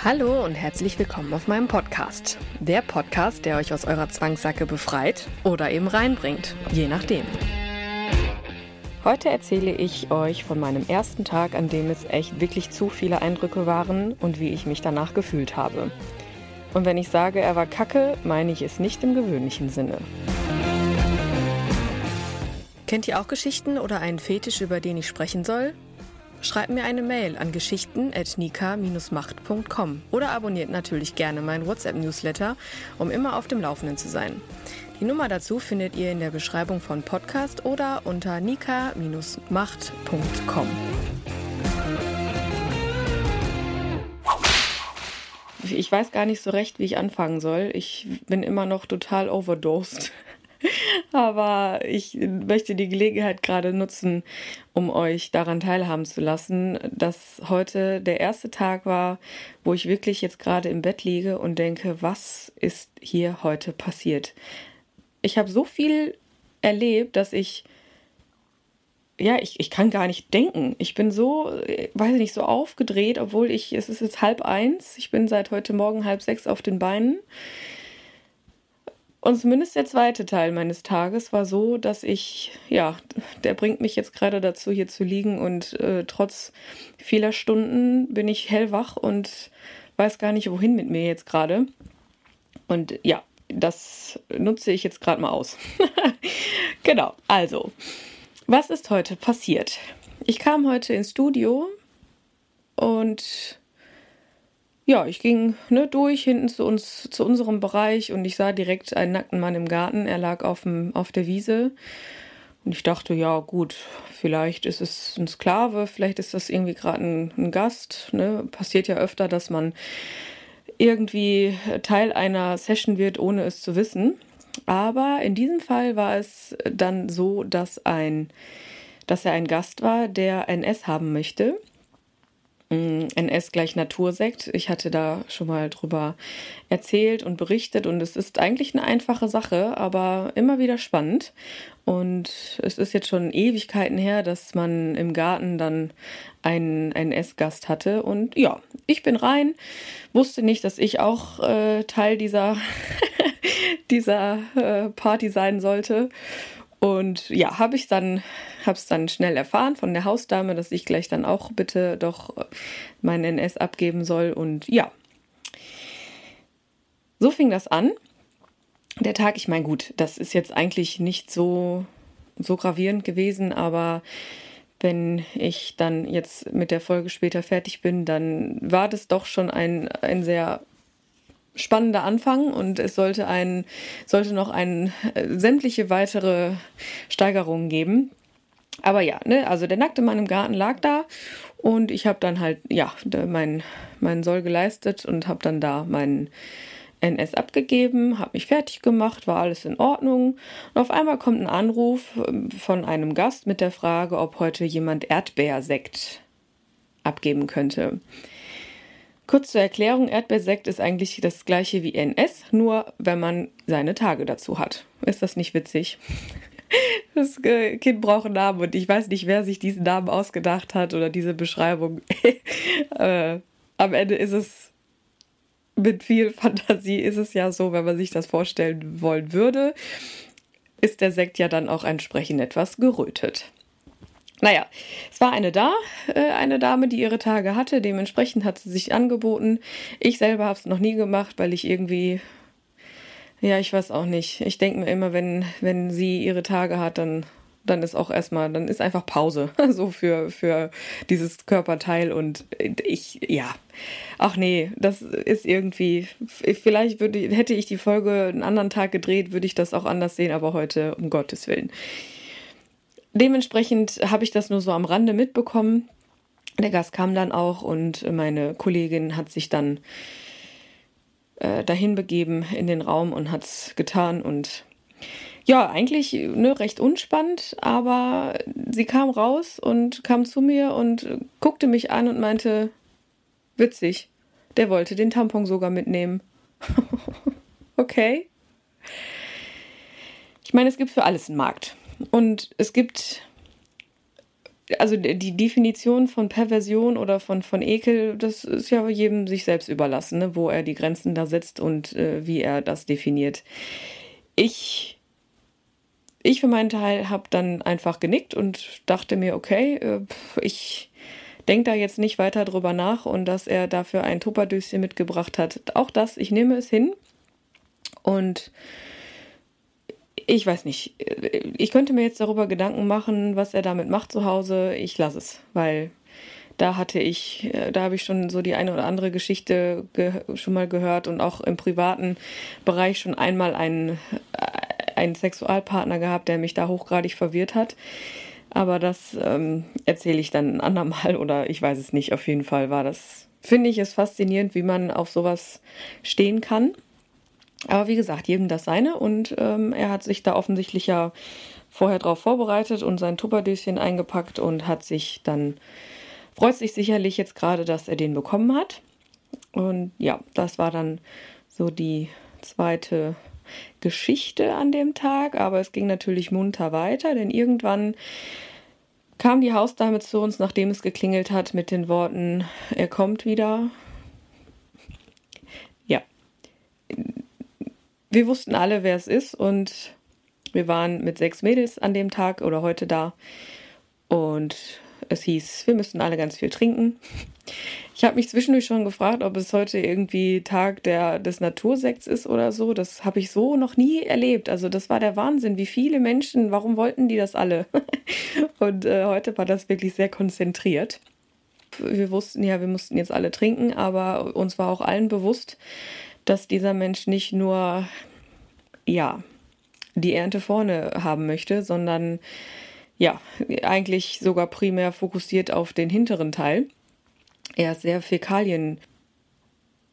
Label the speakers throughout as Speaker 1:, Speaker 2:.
Speaker 1: Hallo und herzlich willkommen auf meinem Podcast. Der Podcast, der euch aus eurer Zwangssacke befreit oder eben reinbringt, je nachdem. Heute erzähle ich euch von meinem ersten Tag, an dem es echt wirklich zu viele Eindrücke waren und wie ich mich danach gefühlt habe. Und wenn ich sage, er war kacke, meine ich es nicht im gewöhnlichen Sinne. Kennt ihr auch Geschichten oder einen Fetisch, über den ich sprechen soll? Schreibt mir eine Mail an geschichten.nika-macht.com oder abonniert natürlich gerne meinen WhatsApp-Newsletter, um immer auf dem Laufenden zu sein. Die Nummer dazu findet ihr in der Beschreibung von Podcast oder unter nika-macht.com. Ich weiß gar nicht so recht, wie ich anfangen soll. Ich bin immer noch total overdosed. Aber ich möchte die Gelegenheit gerade nutzen, um euch daran teilhaben zu lassen, dass heute der erste Tag war, wo ich wirklich jetzt gerade im Bett liege und denke, was ist hier heute passiert? Ich habe so viel erlebt, dass ich ja, ich, ich kann gar nicht denken. Ich bin so, weiß ich nicht, so aufgedreht, obwohl ich, es ist jetzt halb eins. Ich bin seit heute Morgen halb sechs auf den Beinen. Und zumindest der zweite Teil meines Tages war so, dass ich, ja, der bringt mich jetzt gerade dazu, hier zu liegen und äh, trotz vieler Stunden bin ich hellwach und weiß gar nicht, wohin mit mir jetzt gerade. Und ja, das nutze ich jetzt gerade mal aus. genau, also, was ist heute passiert? Ich kam heute ins Studio und ja, ich ging ne, durch hinten zu uns, zu unserem Bereich und ich sah direkt einen nackten Mann im Garten. Er lag auf, auf der Wiese. Und ich dachte, ja, gut, vielleicht ist es ein Sklave, vielleicht ist das irgendwie gerade ein, ein, Gast. Ne? Passiert ja öfter, dass man irgendwie Teil einer Session wird, ohne es zu wissen. Aber in diesem Fall war es dann so, dass ein, dass er ein Gast war, der NS haben möchte. NS gleich Natursekt. Ich hatte da schon mal drüber erzählt und berichtet und es ist eigentlich eine einfache Sache, aber immer wieder spannend. Und es ist jetzt schon Ewigkeiten her, dass man im Garten dann einen NS-Gast hatte. Und ja, ich bin rein, wusste nicht, dass ich auch äh, Teil dieser, dieser äh, Party sein sollte. Und ja, habe ich dann, habe es dann schnell erfahren von der Hausdame, dass ich gleich dann auch bitte doch mein NS abgeben soll. Und ja, so fing das an. Der Tag, ich meine, gut, das ist jetzt eigentlich nicht so, so gravierend gewesen, aber wenn ich dann jetzt mit der Folge später fertig bin, dann war das doch schon ein, ein sehr spannender Anfang und es sollte ein, sollte noch ein, äh, sämtliche weitere Steigerungen geben. Aber ja, ne, also der nackte Mann im Garten lag da und ich habe dann halt, ja, mein, mein Soll geleistet und habe dann da meinen NS abgegeben, habe mich fertig gemacht, war alles in Ordnung. Und auf einmal kommt ein Anruf ähm, von einem Gast mit der Frage, ob heute jemand Erdbeersekt abgeben könnte. Kurz zur Erklärung, Erdbeersekt ist eigentlich das gleiche wie NS, nur wenn man seine Tage dazu hat. Ist das nicht witzig? Das äh, Kind braucht einen Namen und ich weiß nicht, wer sich diesen Namen ausgedacht hat oder diese Beschreibung. äh, am Ende ist es mit viel Fantasie ist es ja so, wenn man sich das vorstellen wollen würde, ist der Sekt ja dann auch entsprechend etwas gerötet. Naja, es war eine da, äh, eine Dame, die ihre Tage hatte. Dementsprechend hat sie sich angeboten. Ich selber habe es noch nie gemacht, weil ich irgendwie, ja, ich weiß auch nicht. Ich denke mir immer, wenn, wenn sie ihre Tage hat, dann, dann ist auch erstmal, dann ist einfach Pause, so für, für dieses Körperteil. Und ich, ja, ach nee, das ist irgendwie, vielleicht würde, hätte ich die Folge einen anderen Tag gedreht, würde ich das auch anders sehen, aber heute, um Gottes Willen. Dementsprechend habe ich das nur so am Rande mitbekommen. der Gast kam dann auch und meine Kollegin hat sich dann äh, dahin begeben in den Raum und hat es getan und ja, eigentlich ne, recht unspannend, aber sie kam raus und kam zu mir und guckte mich an und meinte, witzig, der wollte den Tampon sogar mitnehmen. okay. Ich meine, es gibt für alles einen Markt. Und es gibt, also die Definition von Perversion oder von, von Ekel, das ist ja jedem sich selbst überlassen, ne? wo er die Grenzen da setzt und äh, wie er das definiert. Ich ich für meinen Teil habe dann einfach genickt und dachte mir, okay, äh, ich denke da jetzt nicht weiter drüber nach und dass er dafür ein Tupperdöschen mitgebracht hat. Auch das, ich nehme es hin und ich weiß nicht. Ich könnte mir jetzt darüber Gedanken machen, was er damit macht zu Hause. Ich lasse es, weil da hatte ich, äh, da habe ich schon so die eine oder andere Geschichte schon mal gehört und auch im privaten Bereich schon einmal einen, einen Sexualpartner gehabt, der mich da hochgradig verwirrt hat. Aber das ähm, erzähle ich dann ein andermal oder ich weiß es nicht. Auf jeden Fall war das, finde ich es faszinierend, wie man auf sowas stehen kann. Aber wie gesagt, jedem das seine und ähm, er hat sich da offensichtlich ja vorher drauf vorbereitet und sein Tupperdöschen eingepackt und hat sich dann, freut sich sicherlich jetzt gerade, dass er den bekommen hat. Und ja, das war dann so die zweite Geschichte an dem Tag, aber es ging natürlich munter weiter, denn irgendwann kam die Hausdame zu uns, nachdem es geklingelt hat, mit den Worten, er kommt wieder. Ja. Wir wussten alle, wer es ist und wir waren mit sechs Mädels an dem Tag oder heute da und es hieß, wir müssten alle ganz viel trinken. Ich habe mich zwischendurch schon gefragt, ob es heute irgendwie Tag der, des Natursekts ist oder so. Das habe ich so noch nie erlebt. Also das war der Wahnsinn, wie viele Menschen, warum wollten die das alle? Und äh, heute war das wirklich sehr konzentriert. Wir wussten ja, wir mussten jetzt alle trinken, aber uns war auch allen bewusst, dass dieser Mensch nicht nur, ja, die Ernte vorne haben möchte, sondern ja, eigentlich sogar primär fokussiert auf den hinteren Teil. Er ist sehr Fäkalien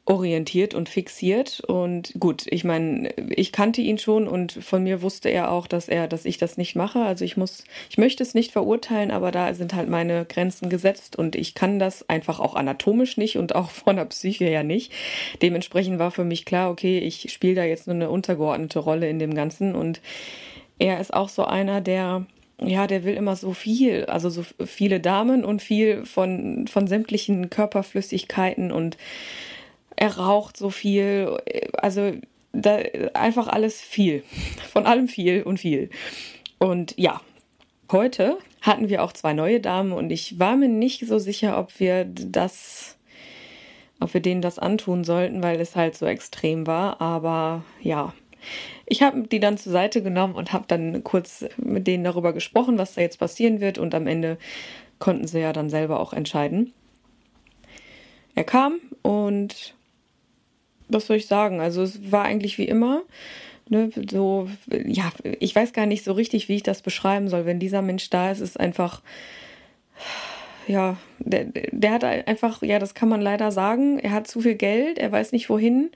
Speaker 1: orientiert und fixiert und gut, ich meine, ich kannte ihn schon und von mir wusste er auch, dass er, dass ich das nicht mache. Also ich muss, ich möchte es nicht verurteilen, aber da sind halt meine Grenzen gesetzt und ich kann das einfach auch anatomisch nicht und auch von der Psyche her nicht. Dementsprechend war für mich klar, okay, ich spiele da jetzt nur eine untergeordnete Rolle in dem Ganzen und er ist auch so einer, der ja, der will immer so viel, also so viele Damen und viel von, von sämtlichen Körperflüssigkeiten und er raucht so viel, also da einfach alles viel, von allem viel und viel. Und ja, heute hatten wir auch zwei neue Damen und ich war mir nicht so sicher, ob wir das, ob wir denen das antun sollten, weil es halt so extrem war, aber ja. Ich habe die dann zur Seite genommen und habe dann kurz mit denen darüber gesprochen, was da jetzt passieren wird. Und am Ende konnten sie ja dann selber auch entscheiden. Er kam und was soll ich sagen? Also es war eigentlich wie immer. Ne, so, ja, ich weiß gar nicht so richtig, wie ich das beschreiben soll. Wenn dieser Mensch da ist, ist einfach, ja, der, der hat einfach, ja, das kann man leider sagen, er hat zu viel Geld, er weiß nicht wohin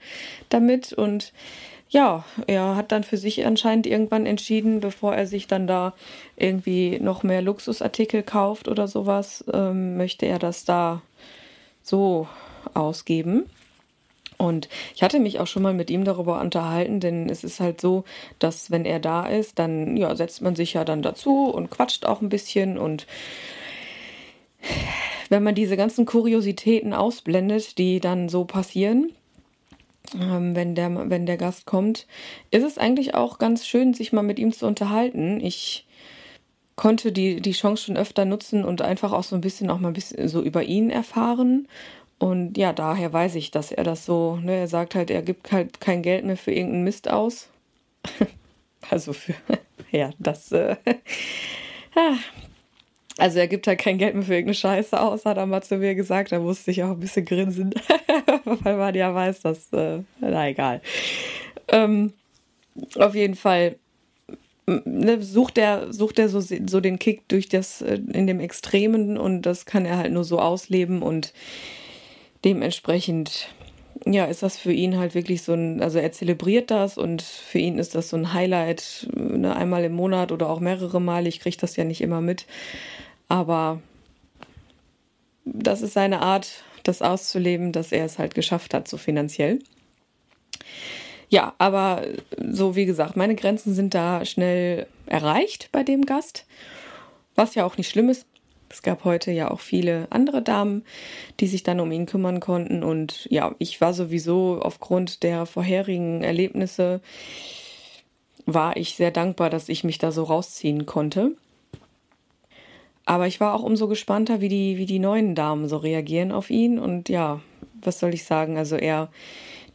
Speaker 1: damit und ja, er hat dann für sich anscheinend irgendwann entschieden, bevor er sich dann da irgendwie noch mehr Luxusartikel kauft oder sowas, ähm, möchte er das da so ausgeben. Und ich hatte mich auch schon mal mit ihm darüber unterhalten, denn es ist halt so, dass wenn er da ist, dann ja, setzt man sich ja dann dazu und quatscht auch ein bisschen und wenn man diese ganzen Kuriositäten ausblendet, die dann so passieren, ähm, wenn, der, wenn der Gast kommt, ist es eigentlich auch ganz schön, sich mal mit ihm zu unterhalten. Ich konnte die, die Chance schon öfter nutzen und einfach auch so ein bisschen auch mal ein bisschen so über ihn erfahren. Und ja, daher weiß ich, dass er das so, ne, er sagt halt, er gibt halt kein Geld mehr für irgendeinen Mist aus. also für, ja, das, äh, ah, also er gibt halt kein Geld mehr für irgendeine Scheiße aus, hat er mal zu mir gesagt. Da musste ich auch ein bisschen grinsen, weil man ja weiß, dass, äh, na egal. Ähm, auf jeden Fall ne, sucht er sucht er so, so den Kick durch das äh, in dem Extremen und das kann er halt nur so ausleben und dementsprechend ja, ist das für ihn halt wirklich so ein, also er zelebriert das und für ihn ist das so ein Highlight, ne, einmal im Monat oder auch mehrere Mal. Ich kriege das ja nicht immer mit. Aber das ist seine Art, das auszuleben, dass er es halt geschafft hat, so finanziell. Ja, aber so wie gesagt, meine Grenzen sind da schnell erreicht bei dem Gast, was ja auch nicht schlimm ist. Es gab heute ja auch viele andere Damen, die sich dann um ihn kümmern konnten. Und ja, ich war sowieso aufgrund der vorherigen Erlebnisse, war ich sehr dankbar, dass ich mich da so rausziehen konnte. Aber ich war auch umso gespannter, wie die, wie die neuen Damen so reagieren auf ihn. Und ja, was soll ich sagen? Also er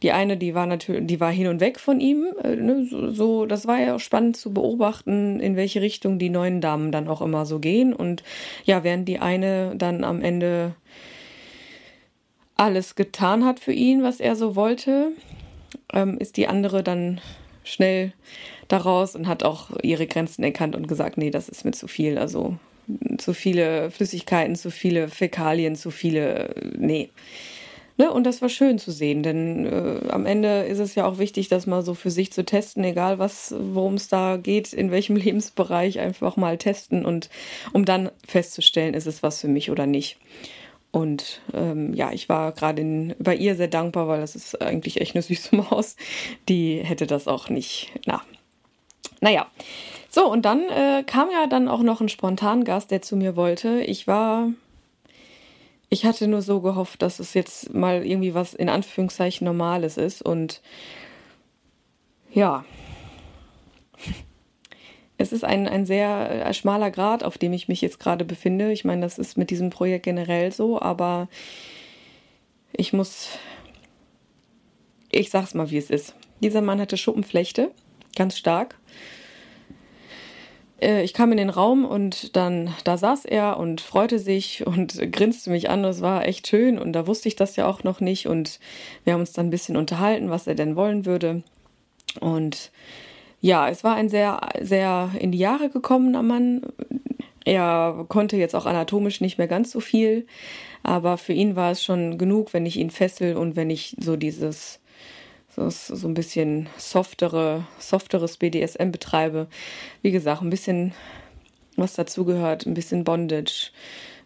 Speaker 1: die eine, die war natürlich, die war hin und weg von ihm. Äh, ne, so, das war ja auch spannend zu beobachten, in welche Richtung die neuen Damen dann auch immer so gehen. Und ja, während die eine dann am Ende alles getan hat für ihn, was er so wollte, ähm, ist die andere dann schnell daraus und hat auch ihre Grenzen erkannt und gesagt, nee, das ist mir zu viel. Also zu viele Flüssigkeiten, zu viele Fäkalien, zu viele, nee. Ne? Und das war schön zu sehen, denn äh, am Ende ist es ja auch wichtig, das mal so für sich zu testen, egal was, worum es da geht, in welchem Lebensbereich, einfach mal testen und um dann festzustellen, ist es was für mich oder nicht. Und ähm, ja, ich war gerade bei ihr sehr dankbar, weil das ist eigentlich echt eine süße Maus. Die hätte das auch nicht. Na, naja. So, und dann äh, kam ja dann auch noch ein Spontangast, der zu mir wollte. Ich war ich hatte nur so gehofft, dass es jetzt mal irgendwie was in Anführungszeichen Normales ist und ja. Es ist ein, ein sehr äh, schmaler Grad, auf dem ich mich jetzt gerade befinde. Ich meine, das ist mit diesem Projekt generell so, aber ich muss, ich sag's mal, wie es ist. Dieser Mann hatte Schuppenflechte, ganz stark. Äh, ich kam in den Raum und dann, da saß er und freute sich und grinste mich an. Das war echt schön und da wusste ich das ja auch noch nicht und wir haben uns dann ein bisschen unterhalten, was er denn wollen würde. Und ja, es war ein sehr, sehr in die Jahre gekommener Mann. Er konnte jetzt auch anatomisch nicht mehr ganz so viel, aber für ihn war es schon genug, wenn ich ihn fessel und wenn ich so dieses so, ein bisschen softere, softeres BDSM betreibe. Wie gesagt, ein bisschen was dazugehört, ein bisschen Bondage,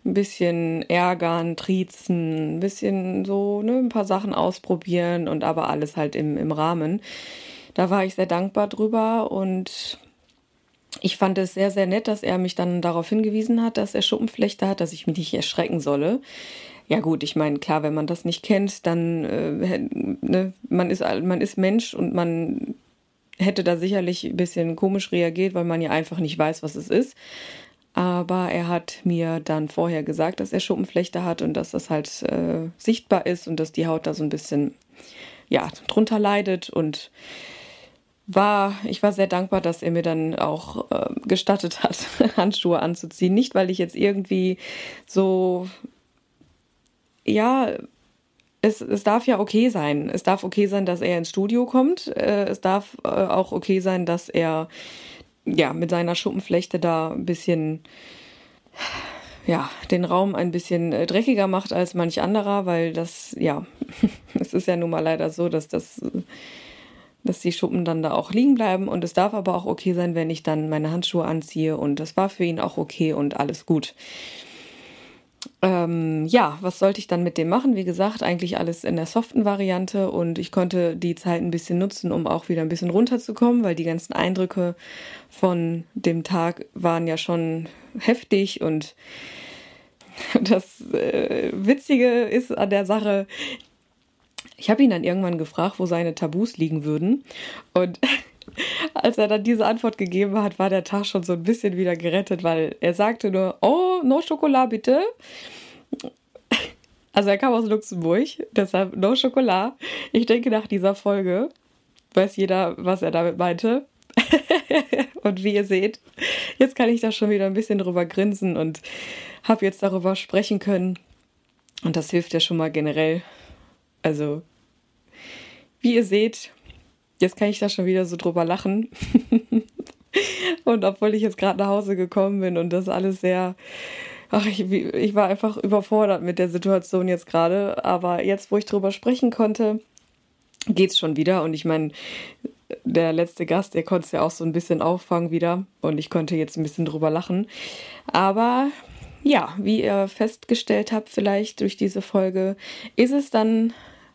Speaker 1: ein bisschen ärgern, triezen, ein bisschen so, ne, ein paar Sachen ausprobieren und aber alles halt im, im Rahmen. Da war ich sehr dankbar drüber und ich fand es sehr, sehr nett, dass er mich dann darauf hingewiesen hat, dass er Schuppenflechte hat, dass ich mich nicht erschrecken solle. Ja gut, ich meine, klar, wenn man das nicht kennt, dann äh, ne, man ist man ist Mensch und man hätte da sicherlich ein bisschen komisch reagiert, weil man ja einfach nicht weiß, was es ist. Aber er hat mir dann vorher gesagt, dass er Schuppenflechte hat und dass das halt äh, sichtbar ist und dass die Haut da so ein bisschen ja drunter leidet und war, ich war sehr dankbar, dass er mir dann auch äh, gestattet hat, Handschuhe anzuziehen. Nicht, weil ich jetzt irgendwie so ja, es, es darf ja okay sein. Es darf okay sein, dass er ins Studio kommt. Äh, es darf äh, auch okay sein, dass er ja mit seiner Schuppenflechte da ein bisschen ja, den Raum ein bisschen äh, dreckiger macht als manch anderer, weil das, ja, es ist ja nun mal leider so, dass das, dass die Schuppen dann da auch liegen bleiben und es darf aber auch okay sein, wenn ich dann meine Handschuhe anziehe und das war für ihn auch okay und alles gut. Ähm, ja, was sollte ich dann mit dem machen? Wie gesagt, eigentlich alles in der soften Variante und ich konnte die Zeit ein bisschen nutzen, um auch wieder ein bisschen runterzukommen, weil die ganzen Eindrücke von dem Tag waren ja schon heftig und das äh, Witzige ist an der Sache, ich habe ihn dann irgendwann gefragt, wo seine Tabus liegen würden und als er dann diese Antwort gegeben hat, war der Tag schon so ein bisschen wieder gerettet, weil er sagte nur, oh, no Schokolade bitte. Also er kam aus Luxemburg, deshalb no Schokolade. Ich denke, nach dieser Folge weiß jeder, was er damit meinte. und wie ihr seht, jetzt kann ich da schon wieder ein bisschen drüber grinsen und habe jetzt darüber sprechen können. Und das hilft ja schon mal generell. Also, wie ihr seht, Jetzt kann ich da schon wieder so drüber lachen. Und obwohl ich jetzt gerade nach Hause gekommen bin und das alles sehr ach, ich, ich war einfach überfordert mit der Situation jetzt gerade. Aber jetzt, wo ich drüber sprechen konnte, geht's schon wieder. Und ich meine, der letzte Gast, der konnte es ja auch so ein bisschen auffangen wieder. Und ich konnte jetzt ein bisschen drüber lachen. Aber ja, wie ihr festgestellt habt, vielleicht durch diese Folge, ist es dann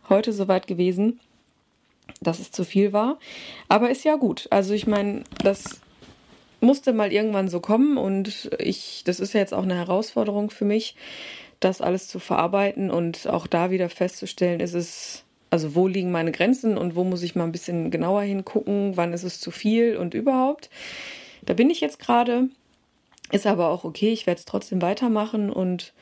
Speaker 1: heute soweit gewesen, dass es zu viel war. Aber ist ja gut. Also ich meine, das musste mal irgendwann so kommen und ich, das ist ja jetzt auch eine Herausforderung für mich, das alles zu verarbeiten und auch da wieder festzustellen, ist es, also wo liegen meine Grenzen und wo muss ich mal ein bisschen genauer hingucken, wann ist es zu viel und überhaupt. Da bin ich jetzt gerade, ist aber auch okay, ich werde es trotzdem weitermachen und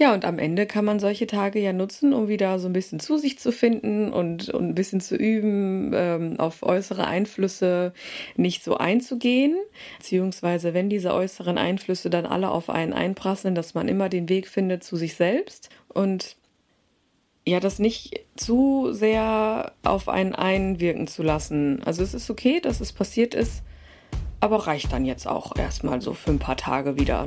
Speaker 1: ja, und am Ende kann man solche Tage ja nutzen, um wieder so ein bisschen zu sich zu finden und, und ein bisschen zu üben, ähm, auf äußere Einflüsse nicht so einzugehen. Beziehungsweise, wenn diese äußeren Einflüsse dann alle auf einen einprasseln, dass man immer den Weg findet zu sich selbst und ja, das nicht zu sehr auf einen einwirken zu lassen. Also es ist okay, dass es passiert ist, aber reicht dann jetzt auch erstmal so für ein paar Tage wieder.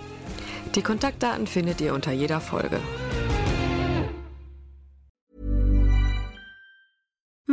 Speaker 2: Die Kontaktdaten findet ihr unter jeder Folge.